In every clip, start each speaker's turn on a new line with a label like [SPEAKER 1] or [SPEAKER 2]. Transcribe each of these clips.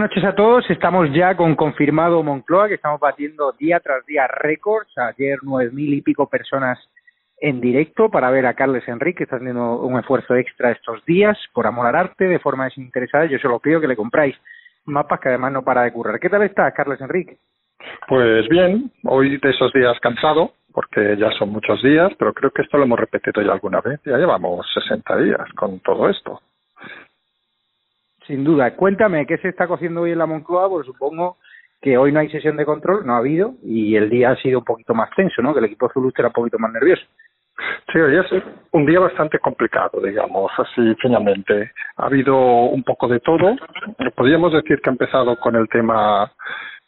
[SPEAKER 1] Buenas noches a todos. Estamos ya con confirmado Moncloa, que estamos batiendo día tras día récords. Ayer nueve mil y pico personas en directo para ver a Carles Enrique, que está haciendo un esfuerzo extra estos días por amor al arte, de forma desinteresada. Yo se lo pido que le compráis mapas que además no para de currar. ¿Qué tal está, Carles Enrique?
[SPEAKER 2] Pues bien, hoy de esos días cansado, porque ya son muchos días, pero creo que esto lo hemos repetido ya alguna vez. Ya llevamos 60 días con todo esto.
[SPEAKER 1] Sin duda. Cuéntame, ¿qué se está cociendo hoy en la Moncloa? Pues supongo que hoy no hay sesión de control, no ha habido, y el día ha sido un poquito más tenso, ¿no? Que el equipo Zulus era un poquito más nervioso.
[SPEAKER 2] Sí, hoy es un día bastante complicado, digamos, así finalmente. Ha habido un poco de todo. Podríamos decir que ha empezado con el tema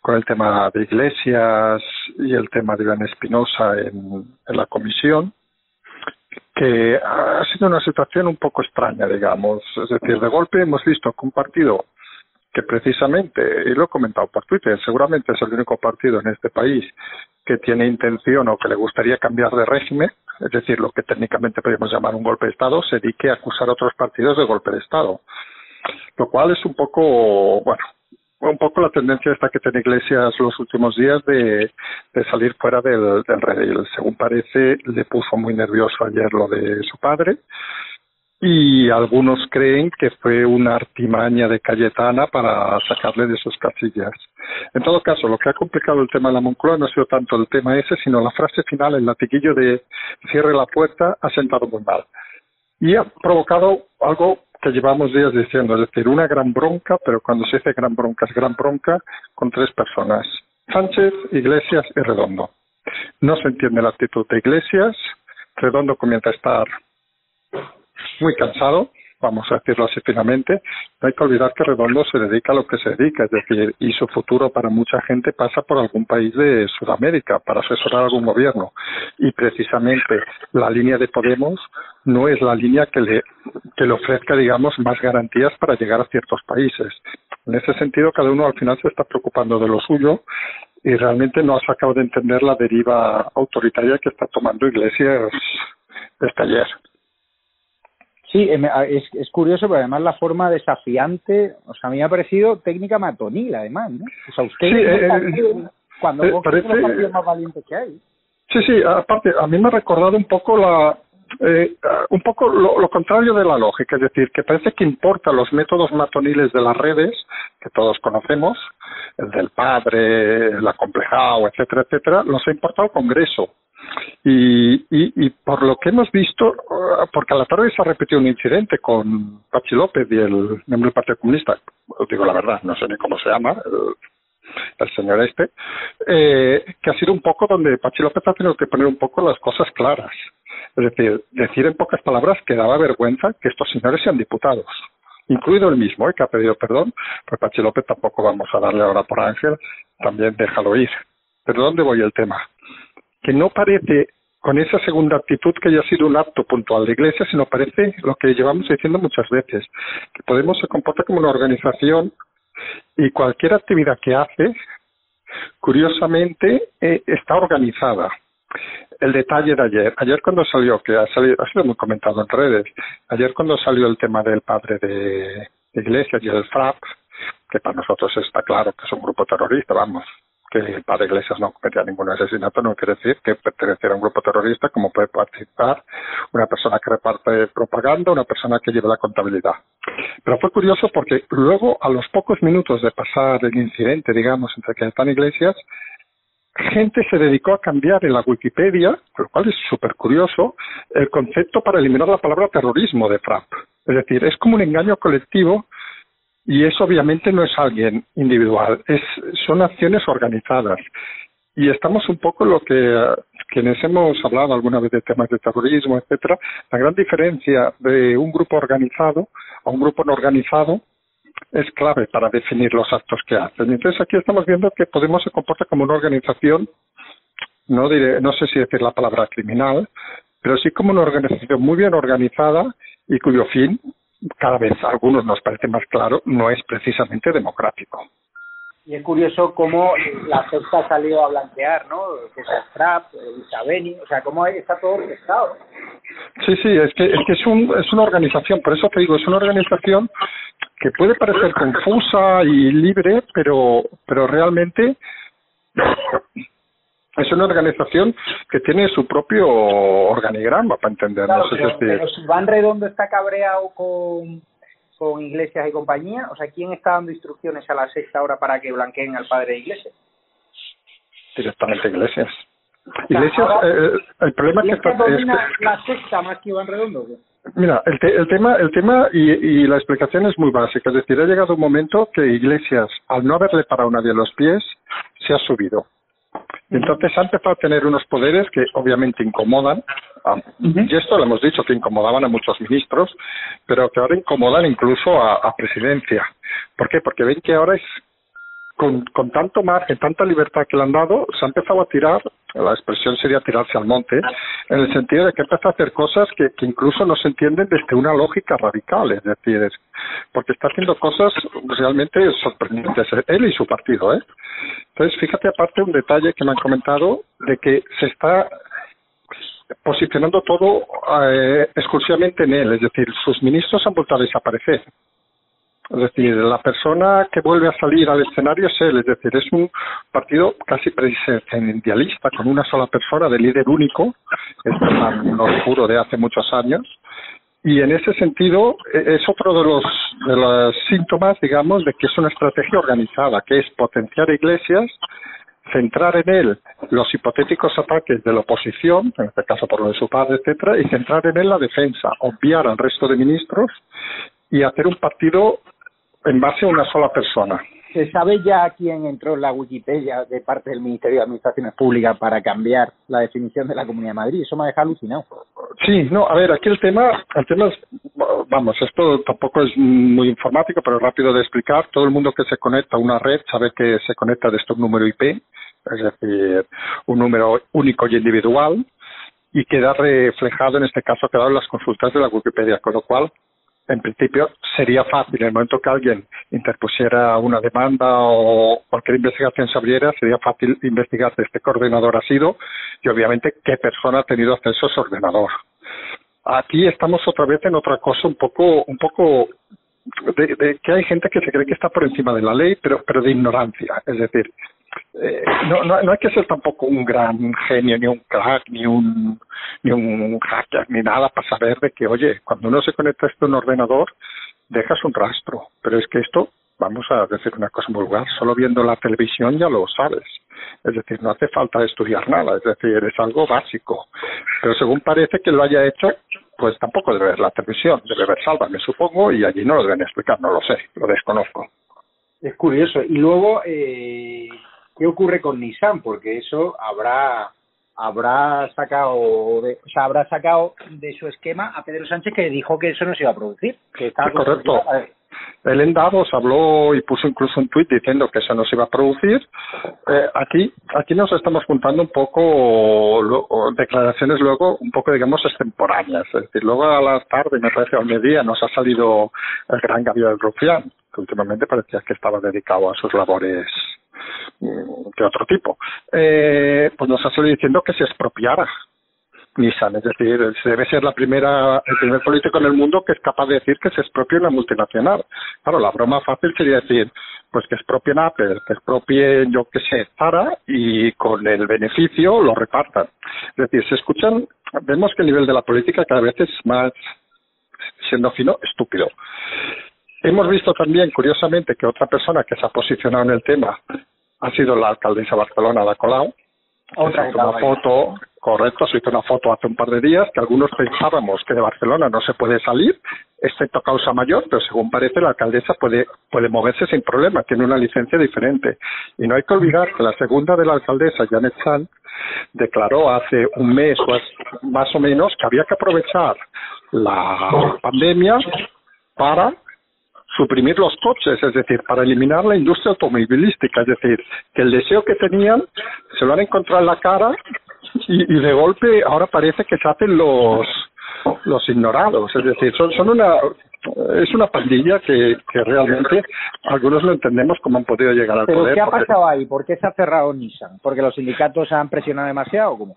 [SPEAKER 2] con el tema de iglesias y el tema de Iván Espinosa en la comisión que ha sido una situación un poco extraña, digamos. Es decir, de golpe hemos visto que un partido que precisamente, y lo he comentado por Twitter, seguramente es el único partido en este país que tiene intención o que le gustaría cambiar de régimen, es decir, lo que técnicamente podríamos llamar un golpe de Estado, se dedique a acusar a otros partidos de golpe de Estado. Lo cual es un poco, bueno, un poco la tendencia esta que tiene Iglesias los últimos días de, salir fuera del, del redil. Según parece, le puso muy nervioso ayer lo de su padre y algunos creen que fue una artimaña de Cayetana para sacarle de sus casillas. En todo caso, lo que ha complicado el tema de la Moncloa no ha sido tanto el tema ese, sino la frase final, el latiguillo de cierre la puerta, ha sentado muy mal. Y ha provocado algo que llevamos días diciendo, es decir, una gran bronca, pero cuando se dice gran bronca es gran bronca con tres personas, Sánchez, Iglesias y Redondo. No se entiende la actitud de Iglesias, Redondo comienza a estar muy cansado, vamos a decirlo así finalmente, no hay que olvidar que Redondo se dedica a lo que se dedica, es decir, y su futuro para mucha gente pasa por algún país de Sudamérica para asesorar a algún gobierno. Y precisamente la línea de Podemos no es la línea que le, que le ofrezca, digamos, más garantías para llegar a ciertos países. En ese sentido, cada uno al final se está preocupando de lo suyo y realmente no ha sacado de entender la deriva autoritaria que está tomando Iglesias desde ayer.
[SPEAKER 1] Sí, es, es curioso, pero además la forma desafiante, o sea, a mí me ha parecido técnica matonil, además, ¿no? O sea, usted
[SPEAKER 2] sí, eh,
[SPEAKER 1] cuando
[SPEAKER 2] eh,
[SPEAKER 1] vos parece... los partidos más valientes que hay.
[SPEAKER 2] Sí, sí, aparte, a mí me ha recordado un poco la, eh, un poco lo, lo, contrario de la lógica, es decir, que parece que importa los métodos matoniles de las redes, que todos conocemos, el del padre, el acomplejado, etcétera, etcétera, los ha importado el Congreso. Y, y, y por lo que hemos visto, porque a la tarde se ha repetido un incidente con Pachi López y el miembro del Partido Comunista, os digo la verdad, no sé ni cómo se llama, el, el señor este, eh, que ha sido un poco donde Pachi López ha tenido que poner un poco las cosas claras. Es decir, decir en pocas palabras que daba vergüenza que estos señores sean diputados incluido el mismo, ¿eh? que ha pedido perdón, pues Pachi López tampoco vamos a darle ahora por Ángel, también déjalo ir. Pero ¿dónde voy el tema? Que no parece con esa segunda actitud que haya sido un acto puntual de Iglesia, sino parece lo que llevamos diciendo muchas veces, que Podemos se comporta como una organización y cualquier actividad que hace, curiosamente, eh, está organizada. El detalle de ayer, ayer cuando salió, que ha, salido, ha sido muy comentado en redes, ayer cuando salió el tema del padre de, de Iglesias y el FRAP, que para nosotros está claro que es un grupo terrorista, vamos, que el padre Iglesias no cometía ningún asesinato no quiere decir que perteneciera a un grupo terrorista como puede participar una persona que reparte propaganda, una persona que lleva la contabilidad. Pero fue curioso porque luego, a los pocos minutos de pasar el incidente, digamos, entre están Iglesias, gente se dedicó a cambiar en la Wikipedia, lo cual es súper curioso, el concepto para eliminar la palabra terrorismo de FRAP. Es decir, es como un engaño colectivo y eso obviamente no es alguien individual, es, son acciones organizadas. Y estamos un poco lo que quienes hemos hablado alguna vez de temas de terrorismo, etcétera, la gran diferencia de un grupo organizado a un grupo no organizado es clave para definir los actos que hacen. Entonces aquí estamos viendo que Podemos se comporta como una organización, no diré, no sé si decir la palabra criminal, pero sí como una organización muy bien organizada y cuyo fin cada vez a algunos nos parece más claro, no es precisamente democrático.
[SPEAKER 1] Y es curioso cómo la secta ha salido a blanquear, ¿no? Que es el Trap, Isabeni, o sea, cómo está todo orquestado.
[SPEAKER 2] Sí, sí, es que, es que es, un, es una organización, por eso te digo, es una organización que puede parecer confusa y libre, pero, pero realmente es una organización que tiene su propio organigrama para entendernos.
[SPEAKER 1] Claro, pero, si Van Redondo está cabreado con, con Iglesias y compañía, o sea, ¿quién está dando instrucciones a la sexta hora para que blanqueen al padre de Iglesias?
[SPEAKER 2] Directamente Iglesias. Iglesias, eh, el problema es que,
[SPEAKER 1] está, es que la sexta más que Iván Redondo.
[SPEAKER 2] Mira, el, el tema, el tema y, y, la explicación es muy básica. Es decir, ha llegado un momento que Iglesias, al no haberle parado nadie los pies, se ha subido. Entonces ha empezado a tener unos poderes que obviamente incomodan, y esto lo hemos dicho, que incomodaban a muchos ministros, pero que ahora incomodan incluso a, a presidencia. ¿Por qué? Porque ven que ahora es con, con tanto margen, tanta libertad que le han dado, se ha empezado a tirar, la expresión sería tirarse al monte, en el sentido de que empieza a hacer cosas que, que incluso no se entienden desde una lógica radical, es decir, porque está haciendo cosas realmente sorprendentes, él y su partido, ¿eh? Entonces, fíjate aparte un detalle que me han comentado de que se está posicionando todo eh, exclusivamente en él, es decir, sus ministros han vuelto a desaparecer. Es decir, la persona que vuelve a salir al escenario es él, es decir, es un partido casi presidencialista, con una sola persona de líder único, es tan oscuro de hace muchos años, y en ese sentido e, es otro de los, de los síntomas, digamos, de que es una estrategia organizada, que es potenciar iglesias, centrar en él los hipotéticos ataques de la oposición, en este caso por lo de su padre, etcétera, y centrar en él la defensa, obviar al resto de ministros y hacer un partido en base a una sola persona.
[SPEAKER 1] ¿Se sabe ya quién entró en la Wikipedia de parte del Ministerio de Administraciones Públicas para cambiar la definición de la Comunidad de Madrid? Eso me ha dejado alucinado.
[SPEAKER 2] Sí, no, a ver, aquí el tema, el tema es, vamos, esto tampoco es muy informático, pero rápido de explicar. Todo el mundo que se conecta a una red sabe que se conecta de un número IP, es decir, un número único y individual, y queda reflejado, en este caso, quedado en las consultas de la Wikipedia, con lo cual en principio sería fácil, en el momento que alguien interpusiera una demanda o cualquier investigación se abriera, sería fácil investigar de este coordinador ha sido y obviamente qué persona ha tenido acceso a ese ordenador. Aquí estamos otra vez en otra cosa un poco, un poco de, de, que hay gente que se cree que está por encima de la ley, pero, pero de ignorancia. Es decir, eh, no, no, no hay que ser tampoco un gran genio, ni un crack, ni un, ni un hacker, ni nada para saber de que, oye, cuando uno se conecta a un ordenador, dejas un rastro. Pero es que esto, vamos a decir una cosa vulgar, solo viendo la televisión ya lo sabes. Es decir, no hace falta estudiar nada, es decir, es algo básico. Pero según parece que lo haya hecho, pues tampoco debe ver la televisión, debe ver me supongo, y allí no lo deben explicar, no lo sé, lo desconozco.
[SPEAKER 1] Es curioso. Y luego, eh, ¿qué ocurre con Nissan? Porque eso habrá habrá sacado de, o sea, habrá sacado de su esquema a Pedro Sánchez que dijo que eso no se iba a producir. Que estaba
[SPEAKER 2] correcto. Él en Davos habló y puso incluso un tuit diciendo que eso no se iba a producir. Eh, aquí, aquí nos estamos juntando un poco lo, declaraciones luego un poco digamos extemporáneas. Es decir, luego a la tarde, me parece al mediodía, nos ha salido el gran Gabriel Rufián, que últimamente parecía que estaba dedicado a sus labores de otro tipo, eh, pues nos ha salido diciendo que se expropiara Nissan, es decir, debe ser la primera, el primer político en el mundo que es capaz de decir que se expropie una multinacional. Claro, la broma fácil sería decir, pues que expropien Apple, que expropien, yo qué sé, Zara y con el beneficio lo repartan. Es decir, se escuchan, vemos que el nivel de la política cada vez es más, siendo fino, estúpido. Hemos visto también, curiosamente, que otra persona que se ha posicionado en el tema ha sido la alcaldesa Barcelona, la Colau. Otra una foto, correcto, se hizo una foto hace un par de días que algunos pensábamos que de Barcelona no se puede salir, excepto causa mayor, pero según parece la alcaldesa puede, puede moverse sin problema, tiene una licencia diferente. Y no hay que olvidar que la segunda de la alcaldesa, Janet Sanz, declaró hace un mes o más o menos que había que aprovechar la pandemia para suprimir los coches, es decir, para eliminar la industria automovilística, es decir, que el deseo que tenían se lo han encontrado en la cara y, y de golpe ahora parece que se hacen los los ignorados, es decir, son, son una es una pandilla que, que realmente algunos lo entendemos como han podido llegar al
[SPEAKER 1] ¿Pero
[SPEAKER 2] poder.
[SPEAKER 1] ¿Qué ha pasado ahí? ¿Por qué se ha cerrado Nissan? ¿Porque los sindicatos han presionado demasiado o cómo?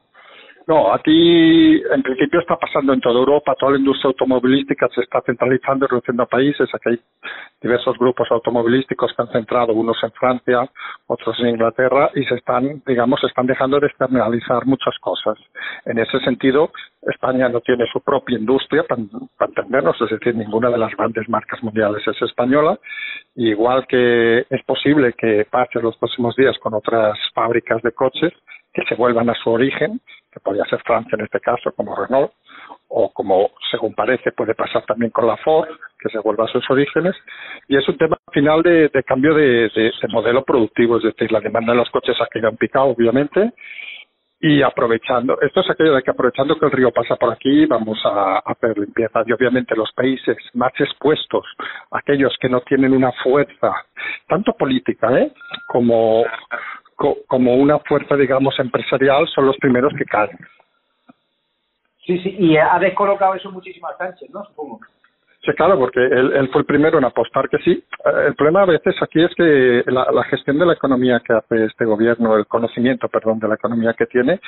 [SPEAKER 2] No, aquí en principio está pasando en toda Europa, toda la industria automovilística se está centralizando y reduciendo a países. Aquí hay diversos grupos automovilísticos que han centrado, unos en Francia, otros en Inglaterra, y se están, digamos, se están dejando de externalizar muchas cosas. En ese sentido, España no tiene su propia industria, para, entendernos, es decir, ninguna de las grandes marcas mundiales es española, igual que es posible que pase los próximos días con otras fábricas de coches que se vuelvan a su origen, que podría ser Francia en este caso, como Renault, o como según parece puede pasar también con la Ford, que se vuelva a sus orígenes, y es un tema final de, cambio de, modelo productivo, es decir, la demanda de los coches ha quedado en picado, obviamente, y aprovechando, esto es aquello de que aprovechando que el río pasa por aquí, vamos a, hacer limpieza. Y obviamente los países más expuestos, aquellos que no tienen una fuerza, tanto política, ¿eh? como, como una fuerza, digamos, empresarial, son los primeros que caen.
[SPEAKER 1] Sí, sí, y ha descolocado eso muchísimo a Sánchez, ¿no? Supongo.
[SPEAKER 2] Sí, claro, porque él, él, fue el primero en apostar que sí. Eh, el problema a veces aquí es que la, la gestión de la economía que hace este gobierno, el conocimiento, perdón, de la economía que tiene,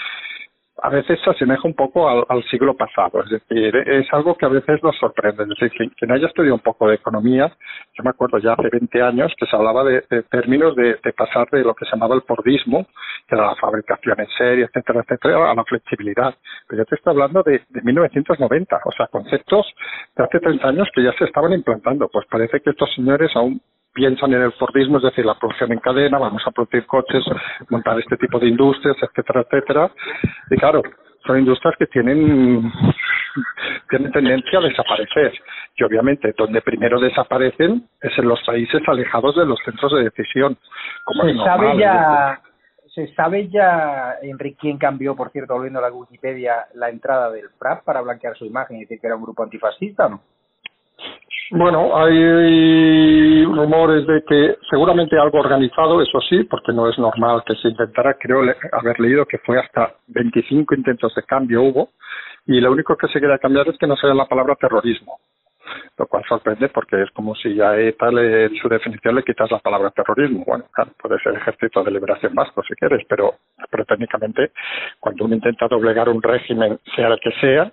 [SPEAKER 2] a veces se asemeja un poco al, al, siglo pasado, es decir, es algo que a veces nos sorprende. Es decir, quien, haya estudiado un poco de economía, yo me acuerdo ya hace 20 años que se hablaba de, términos de, pasar de lo que se llamaba el Fordismo, que era la fabricación en serie, etcétera, etcétera, a la flexibilidad. Pero yo te estoy hablando de, de 1990, o sea, conceptos de hace 30 años que ya se estaban implantando. Pues parece que estos señores aún piensan en el Fordismo, es decir, la producción en cadena, vamos a producir coches, montar este tipo de industrias, etcétera, etcétera. Y claro, son industrias que tienen, tienen tendencia a desaparecer. Y obviamente, donde primero desaparecen es en los países alejados de los centros de decisión.
[SPEAKER 1] Como se sabe ya, se sabe ya, Enrique, quién cambió, por cierto, volviendo a la Wikipedia, la entrada del FRAP para blanquear su imagen y decir que era un grupo antifascista, ¿no?
[SPEAKER 2] Bueno, hay rumores de que seguramente algo organizado, eso sí, porque no es normal que se intentara, creo haber leído que fue hasta 25 intentos de cambio hubo, y lo único que se quería cambiar es que no sea la palabra terrorismo, lo cual sorprende porque es como si a ETA en su definición le quitas la palabra terrorismo. Bueno, claro, puede ser ejército de liberación vasco si quieres, pero, pero técnicamente cuando uno intenta doblegar un régimen, sea el que sea,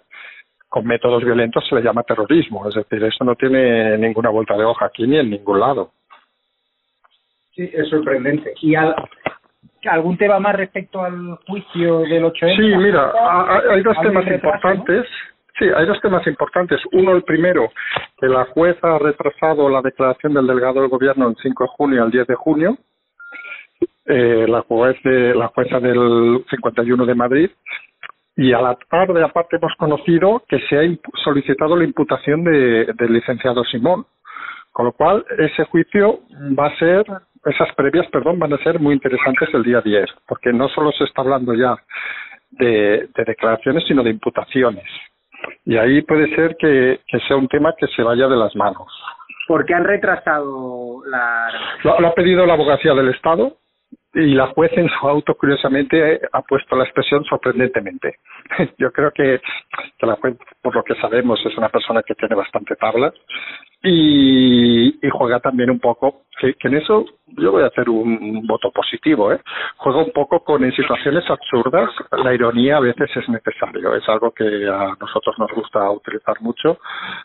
[SPEAKER 2] con métodos violentos se le llama terrorismo. Es decir, eso no tiene ninguna vuelta de hoja aquí ni en ningún lado.
[SPEAKER 1] Sí, es sorprendente. ¿Y algún tema más respecto al juicio del 8M?
[SPEAKER 2] Sí, mira, hay dos temas importantes. Sí, hay dos temas importantes. Uno, el primero, que la jueza ha retrasado la declaración del delegado del gobierno el 5 de junio al 10 de junio. Eh, la, juez la jueza del 51 de Madrid y a la tarde, aparte, hemos conocido que se ha solicitado la imputación de, del licenciado Simón. Con lo cual, ese juicio va a ser, esas previas, perdón, van a ser muy interesantes el día 10, porque no solo se está hablando ya de, de declaraciones, sino de imputaciones. Y ahí puede ser que, que sea un tema que se vaya de las manos.
[SPEAKER 1] ¿Por qué han retrasado la...?
[SPEAKER 2] lo ha pedido la abogacía del Estado, y la juez en su auto curiosamente ha puesto la expresión sorprendentemente. Yo creo que, la juez, por lo que sabemos, es una persona que tiene bastante tabla y, juega también un poco, que, que, en eso yo voy a hacer un, voto positivo, ¿eh? juega un poco con en situaciones absurdas, la ironía a veces es necesario, es algo que a nosotros nos gusta utilizar mucho,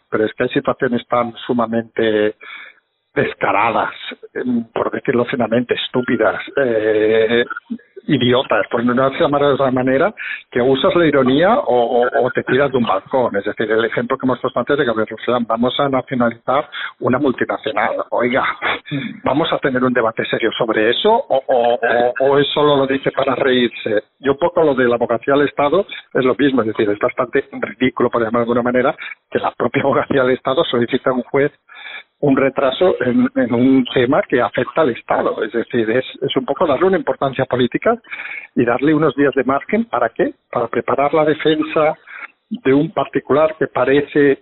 [SPEAKER 2] pero es que hay situaciones tan sumamente descaradas, em, por decirlo finamente, estúpidas, eh, idiotas, por no llamar de otra manera, que usas la ironía o, te tiras de un balcón. Es decir, el ejemplo que hemos puesto antes de Gabriel Russell, vamos a nacionalizar una multinacional. Oiga, vamos a tener un debate serio sobre eso o, o, o, es solo lo dice para reírse. Y un poco lo de la abogacía al Estado es lo mismo, es decir, es bastante ridículo, por llamar de alguna manera, que la propia abogacía del Estado solicita a un juez un retraso en, en, un tema que afecta al Estado. Es decir, es, es un poco darle una importancia política y darle unos días de margen. ¿Para qué? Para preparar la defensa de un particular que parece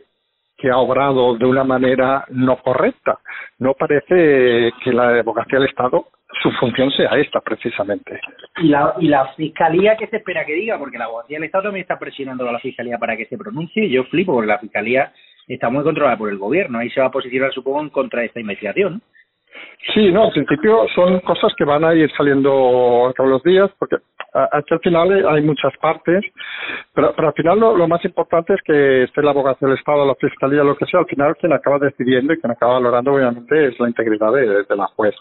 [SPEAKER 2] que ha obrado de una manera no correcta. No parece que la abogacía del Estado su función sea esta precisamente.
[SPEAKER 1] Y la, y la fiscalía que se espera que diga, porque la abogacía del Estado también está presionando a la fiscalía para que se pronuncie. Yo flipo porque la fiscalía está muy controlada por el gobierno. Ahí se va a posicionar, supongo, en contra de esta investigación.
[SPEAKER 2] Sí, no, en principio son cosas que van a ir saliendo todos los días, porque Hasta al final hay muchas partes, pero, pero al final lo, más importante es que esté la abogacía del Estado, la Fiscalía, lo que sea, al final quien acaba decidiendo y quien acaba valorando obviamente es la integridad de, de la juez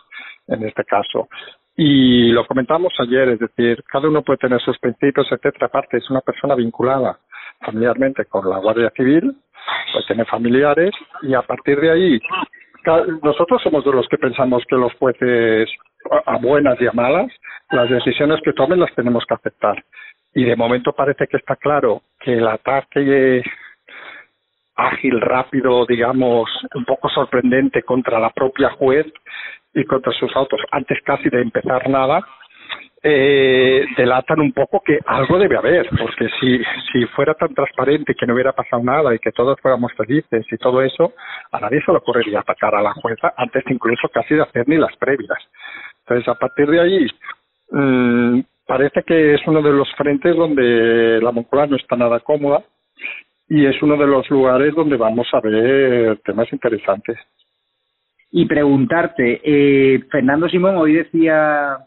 [SPEAKER 2] en este caso. Y lo comentamos ayer, es decir, cada uno puede tener sus principios, etcétera. Aparte, es una persona vinculada familiarmente con la Guardia Civil, pues tiene familiares y a partir de ahí nosotros somos de los que pensamos que los jueces a buenas y a malas las decisiones que tomen las tenemos que aceptar. Y de momento parece que está claro que el ataque ágil, rápido, digamos, un poco sorprendente contra la propia juez y contra sus autos antes casi de empezar nada eh, delatan un poco que algo debe haber, porque si, si fuera tan transparente que no hubiera pasado nada y que todos fuéramos felices y todo eso, a nadie se le ocurriría atacar a la jueza antes incluso casi de hacer ni las previas. Entonces, a partir de ahí, mmm, parece que es uno de los frentes donde la Moncloa no está nada cómoda y es uno de los lugares donde vamos a ver temas interesantes.
[SPEAKER 1] Y preguntarte, eh, Fernando Simón hoy decía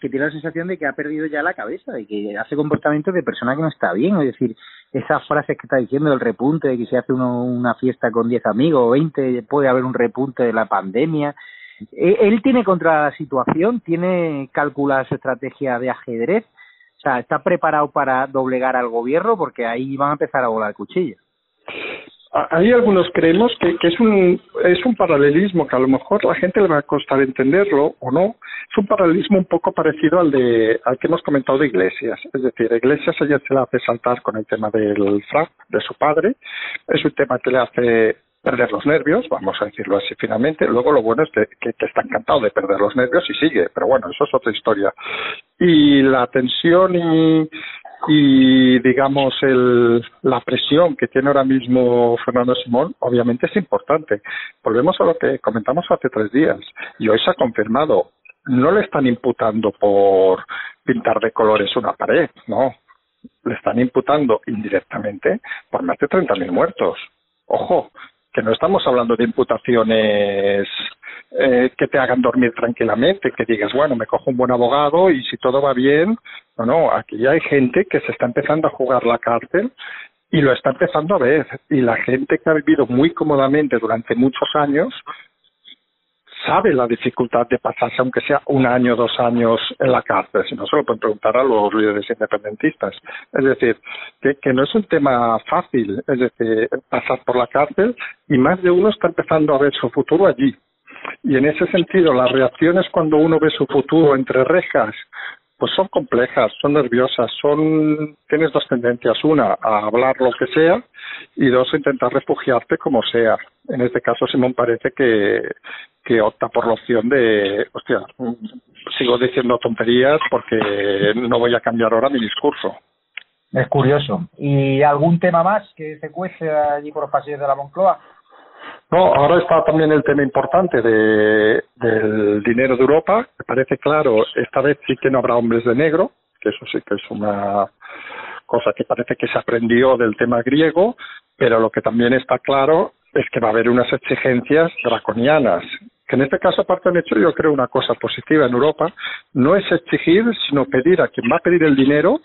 [SPEAKER 1] que tiene la sensación de que ha perdido ya la cabeza y que hace comportamientos de persona que no está bien. Es decir, esas frases que está diciendo del repunte, de que si hace uno una fiesta con 10 amigos o 20 puede haber un repunte de la pandemia. Eh, él tiene contra la situación, tiene calculada su estrategia de ajedrez, o sea, está preparado para doblegar al gobierno porque ahí van a empezar a volar cuchillas.
[SPEAKER 2] Hay algunos creemos que, que es un es un paralelismo que a lo mejor la gente le va a costar entenderlo o no. Es un paralelismo un poco parecido al de al que hemos comentado de Iglesias. Es decir, Iglesias ayer se la hace saltar con el tema del frac de su padre. Es un tema que le hace perder los nervios, vamos a decirlo así finalmente. Luego lo bueno es que, que, está encantado de perder los nervios y sigue, pero bueno, eso es otra historia. Y la tensión y, y digamos el, la presión que tiene ahora mismo Fernando Simón obviamente es importante. Volvemos a lo que comentamos hace tres días y hoy se ha confirmado. No le están imputando por pintar de colores una pared, no. Le están imputando indirectamente por más de 30.000 muertos. Ojo, que no estamos hablando de imputaciones eh, que te hagan dormir tranquilamente, que digas, bueno, me cojo un buen abogado y si todo va bien, no, no, aquí hay gente que se está empezando a jugar la cárcel y lo está empezando a ver. Y la gente que ha vivido muy cómodamente durante muchos años sabe la dificultad de pasarse, aunque sea un año, dos años en la cárcel. Si no, se lo pueden preguntar a los líderes independentistas. Es decir, que, que no es un tema fácil, es decir, pasar por la cárcel y más de uno está empezando a ver su futuro allí. Y en ese sentido, las reacciones cuando uno ve su futuro entre rejas pues son complejas, son nerviosas, son tienes dos tendencias, una a hablar lo que sea y dos a intentar refugiarte como sea. En este caso Simón parece que que opta por la opción de, hostia, sigo diciendo tonterías porque no voy a cambiar ahora mi discurso.
[SPEAKER 1] Es curioso. ¿Y algún tema más que se cuece allí por los pasillos de la Moncloa?
[SPEAKER 2] No, ahora está también el tema importante de, del dinero de Europa. Me parece claro, esta vez sí que no habrá hombres de negro, que eso sí que es una cosa que parece que se aprendió del tema griego, pero lo que también está claro es que va a haber unas exigencias draconianas que en este caso, aparte han hecho, yo creo, una cosa positiva en Europa, no es exigir, sino pedir a quien va a pedir el dinero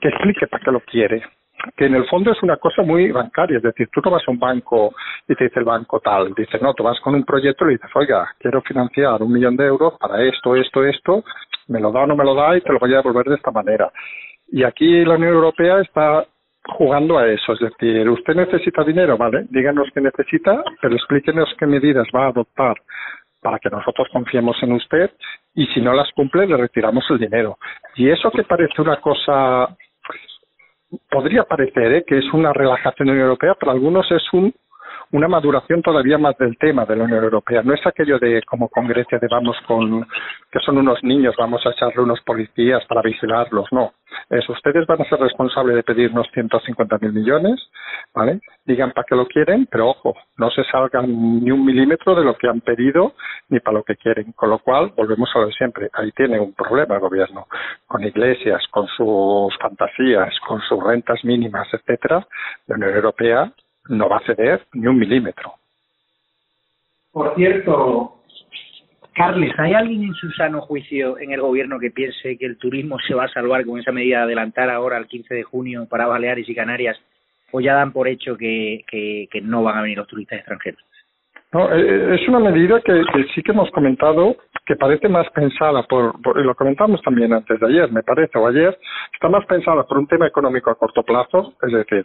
[SPEAKER 2] que explique para qué lo quiere. Que en el fondo es una cosa muy bancaria, es decir, tú no vas a un banco y te dice el banco tal, dice, no, tú vas con un proyecto y le dices, oiga, quiero financiar un millón de euros para esto, esto, esto, me lo da o no me lo da y te lo voy a devolver de esta manera. Y aquí la Unión Europea está jugando a eso, es decir, usted necesita dinero, ¿vale? Díganos qué necesita, pero explíquenos qué medidas va a adoptar para que nosotros confiemos en usted y si no las cumple le retiramos el dinero. Y eso que parece una cosa, podría parecer ¿eh? que es una relajación europea, para algunos es un una maduración todavía más del tema de la Unión Europea. No es aquello de como con Grecia de vamos con que son unos niños, vamos a echarle unos policías para vigilarlos, no. Es ustedes van a ser responsables de pedirnos 150 mil millones, ¿vale? Digan para qué lo quieren, pero ojo, no se salgan ni un milímetro de lo que han pedido ni para lo que quieren. Con lo cual, volvemos a lo de siempre. Ahí tiene un problema el gobierno, con iglesias, con sus fantasías, con sus rentas mínimas, etcétera. La Unión Europea no va a ceder ni un milímetro.
[SPEAKER 1] Por cierto, Carles, ¿hay alguien en su sano juicio en el gobierno que piense que el turismo se va a salvar con esa medida de adelantar ahora al 15 de junio para Baleares y Canarias o ya dan por hecho que, que, que no van a venir los turistas extranjeros?
[SPEAKER 2] No, eh, es una medida que, que, sí que hemos comentado que parece más pensada por, por, lo comentamos también antes de ayer, me parece, o ayer, está más pensada por un tema económico a corto plazo, es decir,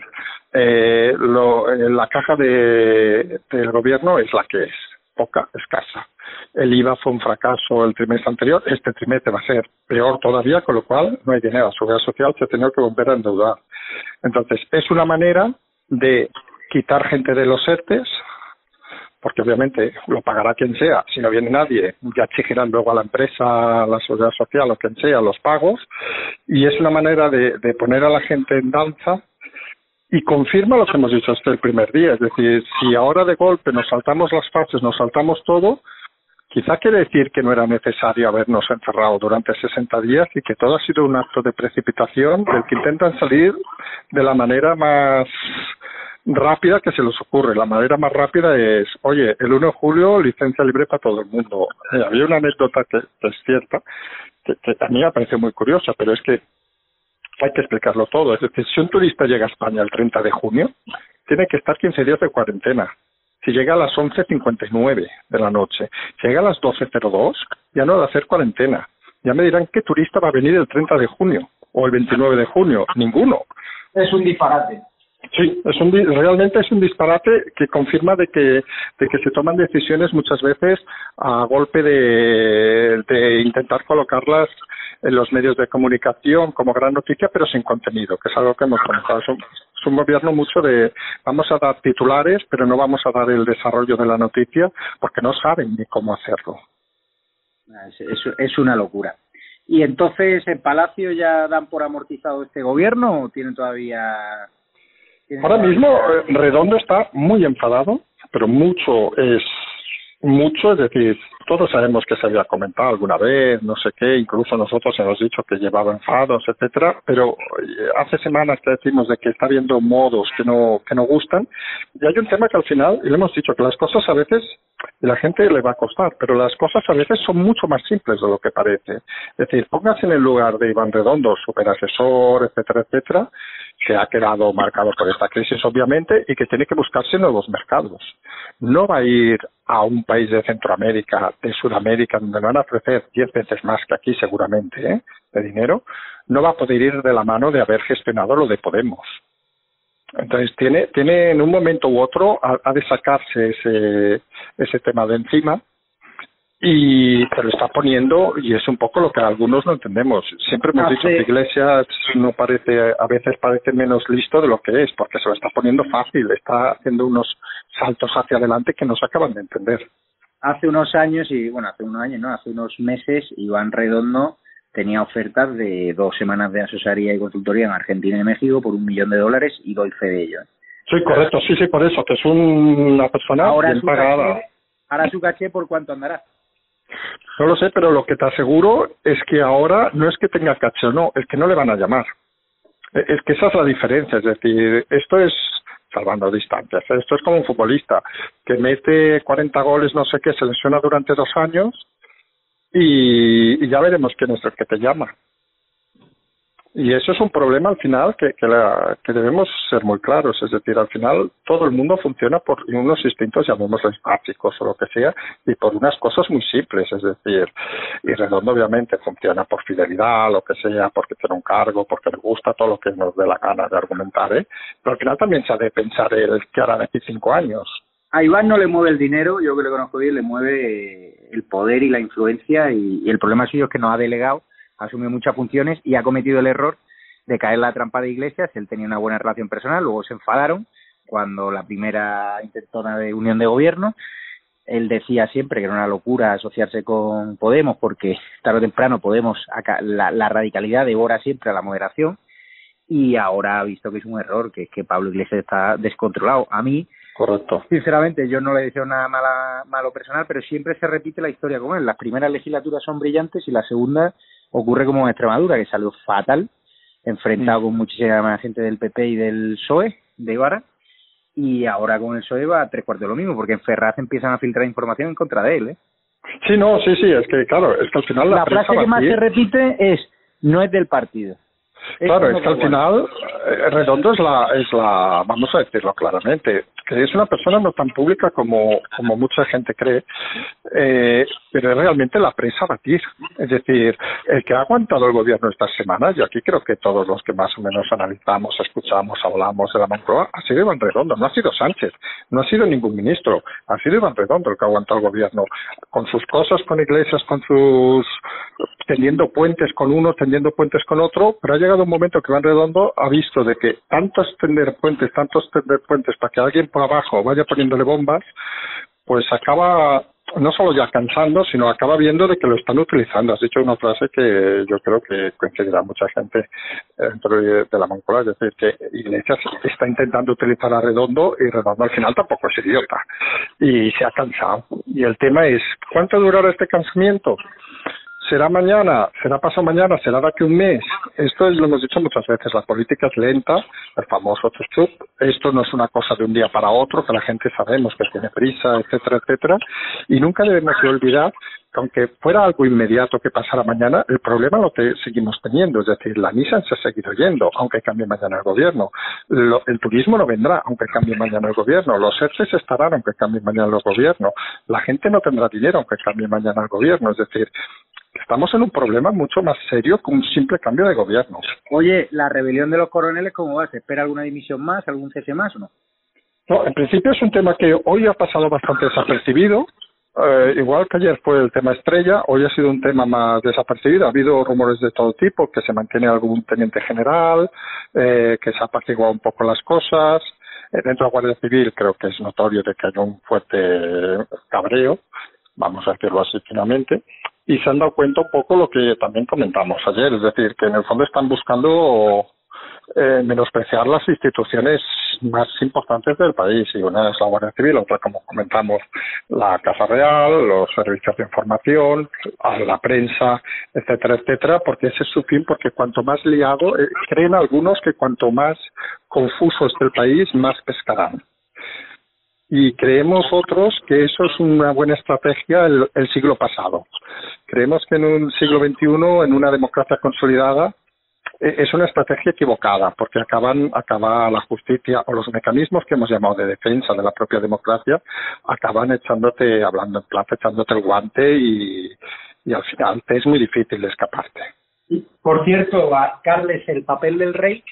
[SPEAKER 2] eh, lo, eh, la caja de, del gobierno es la que es, poca, escasa. El IVA fue un fracaso el trimestre anterior, este trimestre va a ser peor todavía, con lo cual no hay dinero. La seguridad social se ha tenido que volver a endeudar. Entonces, es una manera de quitar gente de los ERTES, porque obviamente lo pagará quien sea, si no viene nadie, ya exigirán luego a la empresa, a la seguridad social o quien sea los pagos, y es una manera de, de poner a la gente en danza. Y confirma lo que hemos dicho hasta el primer día, es decir, si ahora de golpe nos saltamos las fases, nos saltamos todo, quizá quiere decir que no era necesario habernos encerrado durante 60 días y que todo ha sido un acto de precipitación del que intentan salir de la manera más rápida que se les ocurre. La manera más rápida es, oye, el 1 de julio licencia libre para todo el mundo. Eh, había una anécdota que, es cierta, que, a mí me parece muy curiosa, pero es que hay que explicarlo todo. Es decir, si un turista llega a España el 30 de junio, tiene que estar 15 días de cuarentena. Si llega a las 11.59 de la noche, si llega a las 12.02, ya no va a hacer cuarentena. Ya me dirán qué turista va a venir el 30 de junio o el 29 de junio. Ninguno.
[SPEAKER 1] Es un disparate.
[SPEAKER 2] Sí, es un, realmente es un disparate que confirma de que, de que se toman decisiones muchas veces a golpe de, intentar colocarlas en los medios de comunicación como gran noticia, pero sin contenido, que es algo que hemos comentado. Es un, es un gobierno mucho de vamos a dar titulares, pero no vamos a dar el desarrollo de la noticia porque no saben ni cómo hacerlo.
[SPEAKER 1] Es, es, es una locura. ¿Y entonces en Palacio ya dan por amortizado este gobierno o tienen todavía
[SPEAKER 2] Ahora mismo eh, Redondo está muy enfadado, pero mucho es mucho, es decir, todos sabemos que se había comentado alguna vez, no sé qué, incluso nosotros hemos dicho que llevaba enfados, etcétera, pero eh, hace semanas que decimos de que está habiendo modos que no que no gustan y hay un tema que al final y le hemos dicho que las cosas a veces y la gente le va a costar, pero las cosas a veces son mucho más simples de lo que parece. Es decir, póngase en el lugar de Iván Redondo, superasesor, etcétera, etcétera, que ha quedado marcado por esta crisis, obviamente, y que tiene que buscarse nuevos mercados. No va a ir a un país de Centroamérica, de Sudamérica, donde van a ofrecer diez veces más que aquí, seguramente, ¿eh? de dinero. No va a poder ir de la mano de haber gestionado lo de Podemos. Entonces tiene, tiene en un momento u otro ha, de sacarse ese, ese tema de encima y se lo está poniendo y es un poco lo que algunos no entendemos. Siempre hemos dicho que Iglesias no parece, a veces parece menos listo de lo que es, porque se lo está poniendo fácil, está haciendo unos saltos hacia adelante que no se acaban de entender.
[SPEAKER 1] Hace unos años, y bueno, hace unos años, no, hace unos meses, Iván Redondo tenía ofertas de dos semanas de asesoría y consultoría en Argentina y México por un millón de dólares y doy fe de ello.
[SPEAKER 2] Sí, correcto, sí, sí, por eso, que es una persona
[SPEAKER 1] ahora
[SPEAKER 2] bien pagada.
[SPEAKER 1] ahora su caché, ¿por cuánto andará?
[SPEAKER 2] No lo sé, pero lo que te aseguro es que ahora no es que tenga caché o no, es que no le van a llamar. E, es que esa es la diferencia, es decir, esto es salvando distancias. Esto es como un futbolista que mete 40 goles, no sé qué, se lesiona durante dos años y, y ya veremos quién es el que te llama. Y eso es un problema al final que, que, la, que debemos ser muy claros. Es decir, al final todo el mundo funciona por unos instintos, llamémoslos básicos o lo que sea, y por unas cosas muy simples. Es decir, y Redondo obviamente funciona por fidelidad, lo que sea, porque tiene un cargo, porque le gusta todo lo que nos dé la gana de argumentar. ¿eh? Pero al final también se ha de pensar el que hará de aquí cinco años
[SPEAKER 1] a Iván no le mueve el dinero, yo que le conozco bien, le mueve el poder y la influencia y, el problema suyo es que no ha delegado, ha asumido muchas funciones y ha cometido el error de caer la trampa de Iglesias. Él tenía una buena relación personal, luego se enfadaron cuando la primera intentona de unión de gobierno. Él decía siempre que era una locura asociarse con Podemos porque tarde o temprano Podemos, la, la radicalidad devora siempre a la moderación y ahora ha visto que es un error, que es que Pablo Iglesias está descontrolado. A mí,
[SPEAKER 2] Correcto.
[SPEAKER 1] Sinceramente, yo no le deseo nada mala, malo personal, pero siempre se repite la historia con él. Las primeras legislaturas son brillantes y la segunda ocurre como en Extremadura, que salió fatal, enfrentado mm. con muchísima gente del PP y del PSOE, de Ibarra, y ahora con el PSOE va a tres cuartos de lo mismo, porque en Ferraz empiezan a filtrar información en contra de él. ¿eh?
[SPEAKER 2] Sí, no, sí, sí, es que claro, es que al final
[SPEAKER 1] la, la frase que más se repite es no es del partido.
[SPEAKER 2] Claro, es que al final eh, Redondo es la, es la, vamos a decirlo claramente, que es una persona no tan pública como, como mucha gente cree, eh, pero es realmente la prensa batir. Es decir, el que ha aguantado el gobierno estas semanas, y aquí creo que todos los que más o menos analizamos, escuchamos, hablamos de la Moncloa, ha sido Iván Redondo, no ha sido Sánchez, no ha sido ningún ministro, ha sido Iván Redondo el que ha aguantado el gobierno, con sus cosas, con iglesias, con sus tendiendo puentes con uno, tendiendo puentes con otro, pero ha llegado un momento que Iván Redondo ha visto de que tantos tender puentes, tantos tender puentes para que alguien por abajo vaya poniéndole bombas, pues acaba no solo ya cansando, sino acaba viendo de que lo están utilizando. Has dicho una frase que yo creo que coincidirá mucha gente dentro de la Moncloa, es decir, que Iglesias está intentando utilizar a Redondo y Redondo al final tampoco es idiota y se ha cansado. Y el tema es, ¿cuánto durará este cansamiento? Será mañana, será pasado mañana, será de aquí un mes. Esto es, lo hemos dicho muchas veces, la política es lenta, el famoso chup. Esto no es una cosa de un día para otro, que la gente sabemos que tiene prisa, etcétera, etcétera. Y nunca debemos olvidar que aunque fuera algo inmediato que pasara mañana, el problema lo que seguimos teniendo. Es decir, la Nissan se ha seguido yendo, aunque cambie mañana el gobierno. el turismo no vendrá, aunque cambie mañana el gobierno. Los ERCES estarán, aunque cambie mañana el gobierno. La gente no tendrá dinero, aunque cambie mañana el gobierno. Es decir, estamos en un problema mucho más serio que un simple cambio de gobierno.
[SPEAKER 1] Oye, la rebelión de los coroneles, ¿cómo va? ¿Se espera alguna dimisión más, algún cese más o no?
[SPEAKER 2] No, en principio es un tema que hoy ha pasado bastante desapercibido. Eh, igual que ayer fue el tema estrella, hoy ha sido un tema más desapercibido. Ha habido rumores de todo tipo, que se mantiene algún teniente general, eh, que se ha apaciguado un poco las cosas. Eh, dentro de la Guardia Civil creo que es notorio de que hay un fuerte cabreo, vamos a decirlo así finalmente y se han dado cuenta un poco lo que también comentamos ayer, es decir, que en el fondo están buscando eh, menospreciar las instituciones más importantes del país y una es la Guardia Civil, otra como comentamos la Casa Real, los servicios de información, la prensa, etcétera, etcétera, porque ese es su fin, porque cuanto más liado, eh, creen algunos que cuanto más confuso esté el país, más pescarán y creemos otros que eso es una buena estrategia el, siglo pasado. Creemos que en un siglo XXI, en una democracia consolidada, e, es una estrategia equivocada porque acaban acaba la justicia o los mecanismos que hemos llamado de defensa de la propia democracia acaban echándote hablando en plata echándote el guante y, y al final te es muy difícil escaparte.
[SPEAKER 1] Por cierto, Carles, el papel del rey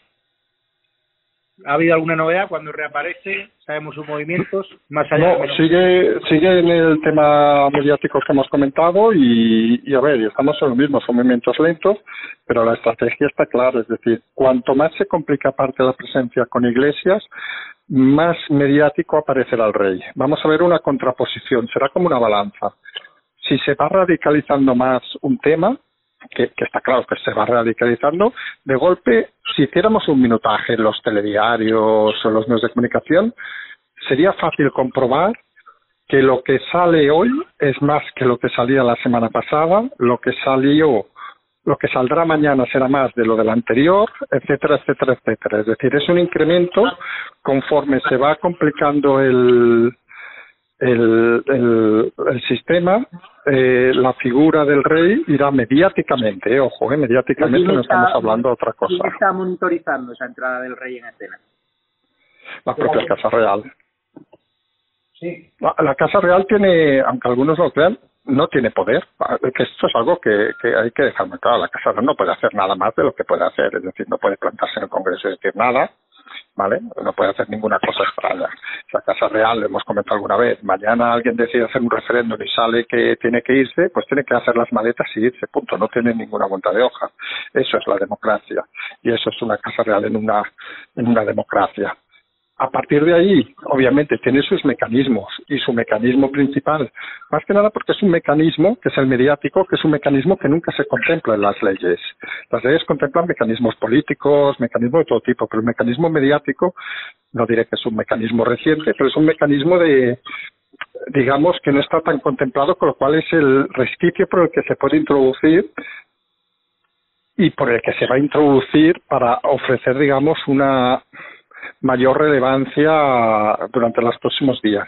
[SPEAKER 1] ¿Ha habido alguna novedad cuando reaparece? ¿Sabemos sus movimientos? Más allá
[SPEAKER 2] no, sigue, sigue en el tema mediático que hemos comentado y, y a ver, estamos en lo mismo, son movimientos lentos, pero la estrategia está clara, es decir, cuanto más se complica aparte la presencia con iglesias, más mediático aparecerá el rey. Vamos a ver una contraposición, será como una balanza. Si se va radicalizando más un tema, que, está claro que se va radicalizando, de golpe, si hiciéramos un minutaje en los telediarios o los medios de comunicación, sería fácil comprobar que lo que sale hoy es más que lo que salía la semana pasada, lo que salió, lo que saldrá mañana será más de lo del anterior, etcétera, etcétera, etcétera. Es decir, es un incremento conforme se va complicando el, el, el, el sistema, eh, la figura del rey irá mediáticamente, eh, ojo, eh, mediáticamente no estamos hablando de otra cosa.
[SPEAKER 1] ¿Quién está monitorizando esa entrada del rey en escena?
[SPEAKER 2] La propia Casa Real.
[SPEAKER 1] Sí.
[SPEAKER 2] La, Casa Real tiene, aunque algunos lo crean, no tiene poder. Que esto es algo que, que hay que dejar muy claro. La Casa Real no puede hacer nada más de lo que puede hacer. Es decir, no puede plantarse en el Congreso y decir nada ¿vale? No puede hacer ninguna cosa extraña. La Casa Real, hemos comentado alguna vez, mañana alguien decide hacer un referéndum y sale que tiene que irse, pues tiene que hacer las maletas y irse, punto. No tiene ninguna vuelta de hoja. Eso es la democracia. Y eso es una Casa Real en una, en una democracia. A partir de ahí, obviamente, tiene sus mecanismos y su mecanismo principal, más que nada porque es un mecanismo que es el mediático, que es un mecanismo que nunca se contempla en las leyes. Las leyes contemplan mecanismos políticos, mecanismos de todo tipo, pero el mecanismo mediático, no diré que es un mecanismo reciente, pero es un mecanismo de, digamos, que no está tan contemplado, con lo cual es el resquicio por el que se puede introducir y por el que se va a introducir para ofrecer, digamos, una mayor relevancia durante los próximos días.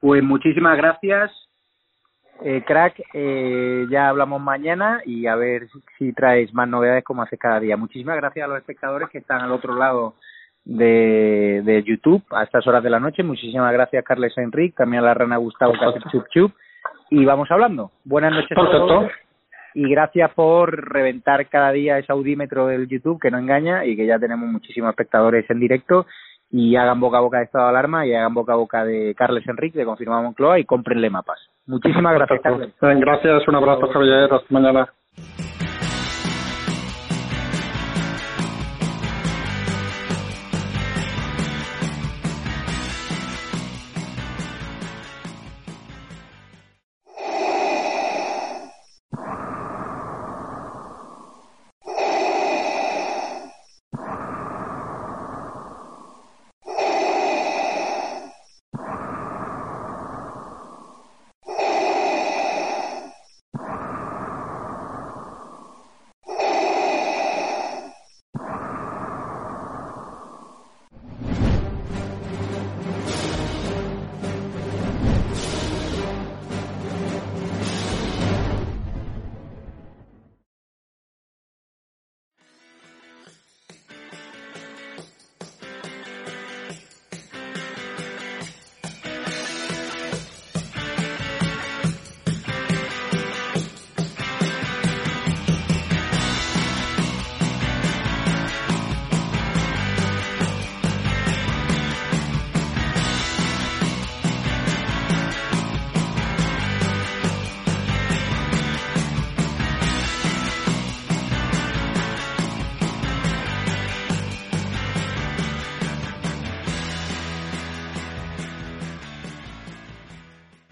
[SPEAKER 1] Pues muchísimas gracias Eh, crack, eh, ya hablamos mañana y a ver si traes más novedades como hace cada día. Muchísimas gracias a los espectadores que están al otro lado de, de YouTube a estas horas de la noche. Muchísimas gracias, Carles Enrique, también a la rana Gustavo que hace chup chup. Y vamos hablando. Buenas noches a todos. Y gracias por reventar cada día ese audímetro del YouTube que no engaña y que ya tenemos muchísimos espectadores en directo y hagan boca a boca de estado de alarma y hagan boca a boca de Carles Enrique de Confirmado Moncloa y cómprenle mapas. Muchísimas gracias, Carles.
[SPEAKER 2] Gracias, un abrazo, Javier. Hasta mañana.